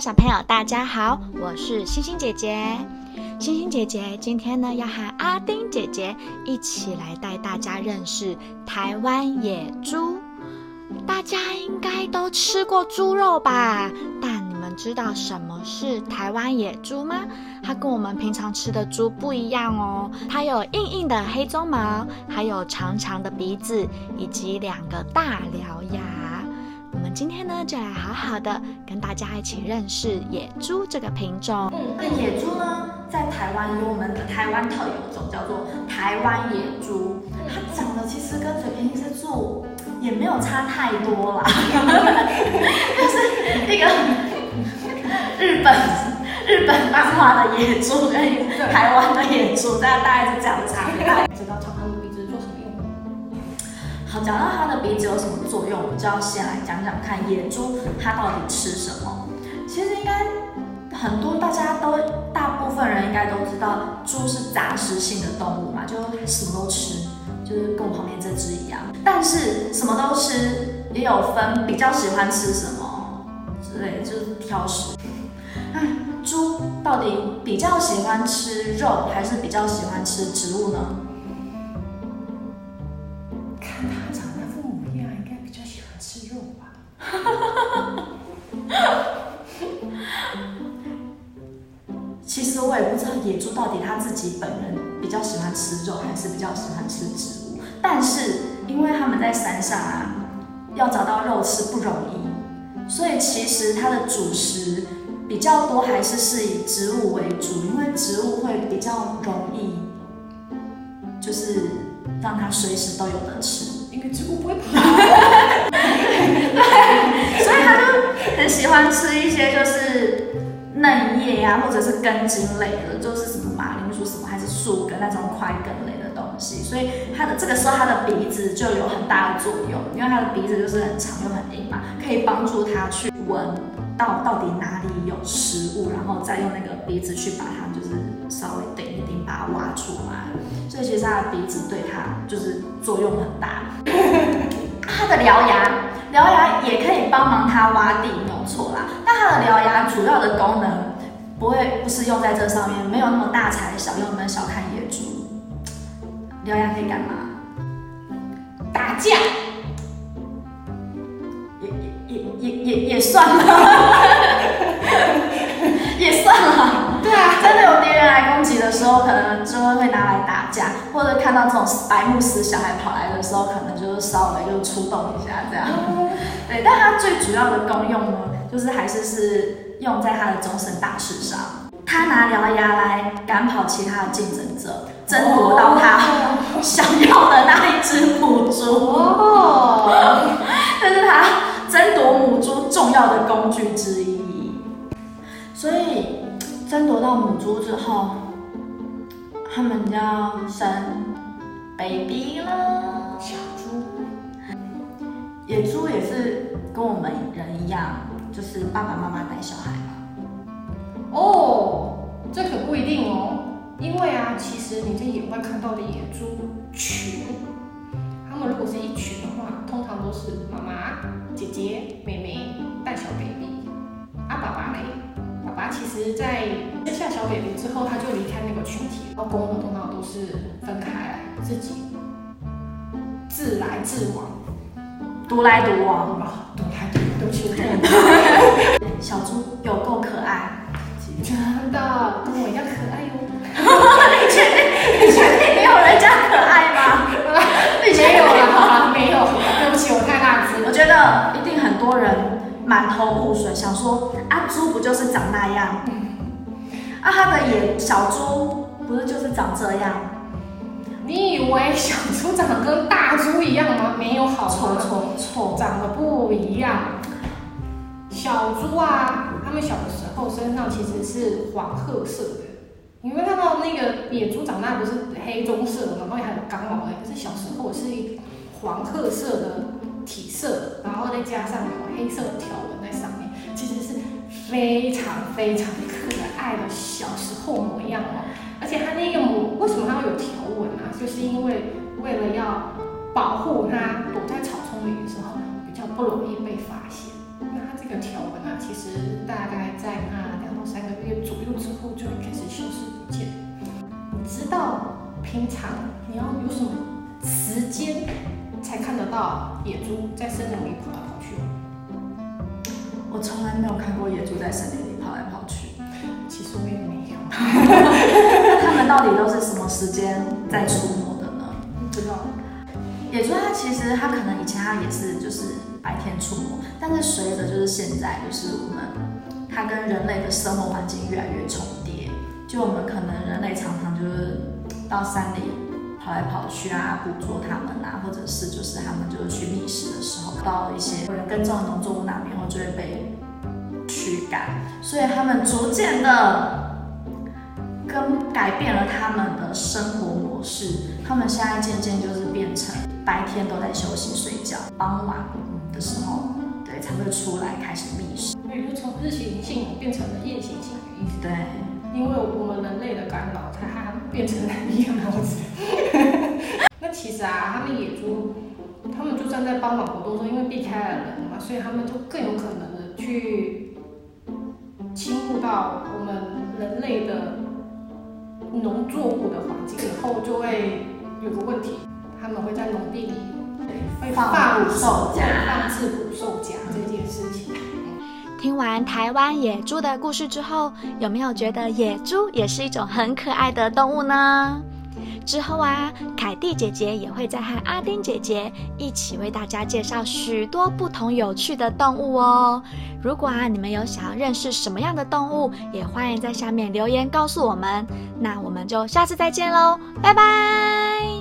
小朋友，大家好，我是星星姐姐。星星姐姐今天呢，要和阿丁姐姐一起来带大家认识台湾野猪。大家应该都吃过猪肉吧？但你们知道什么是台湾野猪吗？它跟我们平常吃的猪不一样哦，它有硬硬的黑鬃毛，还有长长的鼻子，以及两个大獠牙。今天呢，就来好好的跟大家一起认识野猪这个品种。嗯，那野猪呢，在台湾有我们的台湾特有种，叫做台湾野猪。它长得其实跟水平一只猪也没有差太多啦，就是一个日本日本漫画的野猪跟台湾的野猪，大大概是这样的差别。知道长讲到它的鼻子有什么作用，我就要先来讲讲看野猪它到底吃什么。其实应该很多大家都大部分人应该都知道，猪是杂食性的动物嘛，就什么都吃，就是跟我旁边这只一样。但是什么都吃也有分，比较喜欢吃什么之类，就是挑食。那猪到底比较喜欢吃肉，还是比较喜欢吃植物呢？喜欢吃肉吧？其实我也不知道野猪到底它自己本人比较喜欢吃肉，还是比较喜欢吃植物。但是因为他们在山上啊，要找到肉吃不容易，所以其实它的主食比较多还是是以植物为主，因为植物会比较容易，就是让它随时都有得吃。因为植物不会跑。所以他就很喜欢吃一些就是嫩叶呀、或者是根茎类的，就是什么马铃薯什么还是树根那种块根类的东西。所以它的这个时候，它的鼻子就有很大的作用，因为它的鼻子就是很长又很硬嘛，可以帮助它去闻到到底哪里有食物，然后再用那个鼻子去把它就是稍微顶一，其实它的鼻子对它就是作用很大。它的獠牙，獠牙也可以帮忙它挖地，没有错啦。但它的獠牙主要的功能不会不是用在这上面，没有那么大材小用，不能小看野猪。獠牙可以干嘛？打架，也也也也也也算了，看到这种白目死小孩跑来的时候，可能就是稍微就出动一下这样。对，但它最主要的功用呢，就是还是是用在它的终身大事上。他拿獠牙来赶跑其他的竞争者，争夺到他想要的那一只母猪。哦，这是他争夺母猪重要的工具之一。所以争夺到母猪之后，他们就要生 baby 了。小猪，野猪也是跟我们人一样，就是爸爸妈妈带小孩嘛。哦，这可不一定哦，因为啊，其实你在野外看到的野猪群，它们如果是一群的话，通常都是妈妈、姐姐、妹妹带小 baby，啊，爸爸嘞，爸爸其实在生下小 baby 之后，他就离开那个群体，然后公的通常都是分开来，自己自来自往，独来独往，吧，独来独往，对不起，我懂了。小猪有够可爱。真的跟我一样可爱哟。你确定？你确定没有人家可爱吗？没有了，没有，对不起，我太大只我了。觉得一定很多人满头雾水，想说啊，猪不就是长那样？啊，他的眼小猪不是就是长这样？你以为小猪长得跟大猪一样吗？没有好错吗？错错！长得不一样。小猪啊，它们小的时候身上其实是黄褐色的。你会看到那个野猪长大不是黑棕色，然后还有刚毛的，可是小时候是一黄褐色的体色，然后再加上有黑色的条纹在上面，其实是非常非常可爱的小时候模样哦。而且它那个模为什么它会有条纹啊？就是因为为了要保护它躲在草丛里的时候比较不容易被发现。那它这个条纹啊，其实大概在那两到三个月左右之后就会开始消失不见。你知道平常你要有什么时间才看得到野猪在森林里跑来跑去吗？我从来没有看过野猪在森林里跑来跑去。其实我也没有，那它们到底都是什么时间在出没的呢？不知道。野猪它其实它可能以前它也是就是白天出没，但是随着就是现在就是我们它跟人类的生活环境越来越重叠，就我们可能人类常常就是到山里跑来跑去啊，捕捉它们啊，或者是就是它们就是去觅食的时候，到一些人耕种农作物那边，后就会被驱赶，所以它们逐渐的。跟改变了他们的生活模式，他们现在渐渐就是变成白天都在休息睡觉，傍晚的时候，对才会出来开始觅食。所以就从日行性变成了夜行性。对，因为我们人类的干扰，它变成了夜猫子。那其实啊，他们野猪，算在帮忙活动中，因为避开了人嘛，所以他们就更有可能的去侵入到我们人类的。农作物的环境以后就会有个问题，他们会在农地里会放捕兽夹，放置捕兽夹这件事情。听完台湾野猪的故事之后，有没有觉得野猪也是一种很可爱的动物呢？之后啊，凯蒂姐姐也会再和阿丁姐姐一起为大家介绍许多不同有趣的动物哦。如果啊，你们有想要认识什么样的动物，也欢迎在下面留言告诉我们。那我们就下次再见喽，拜拜。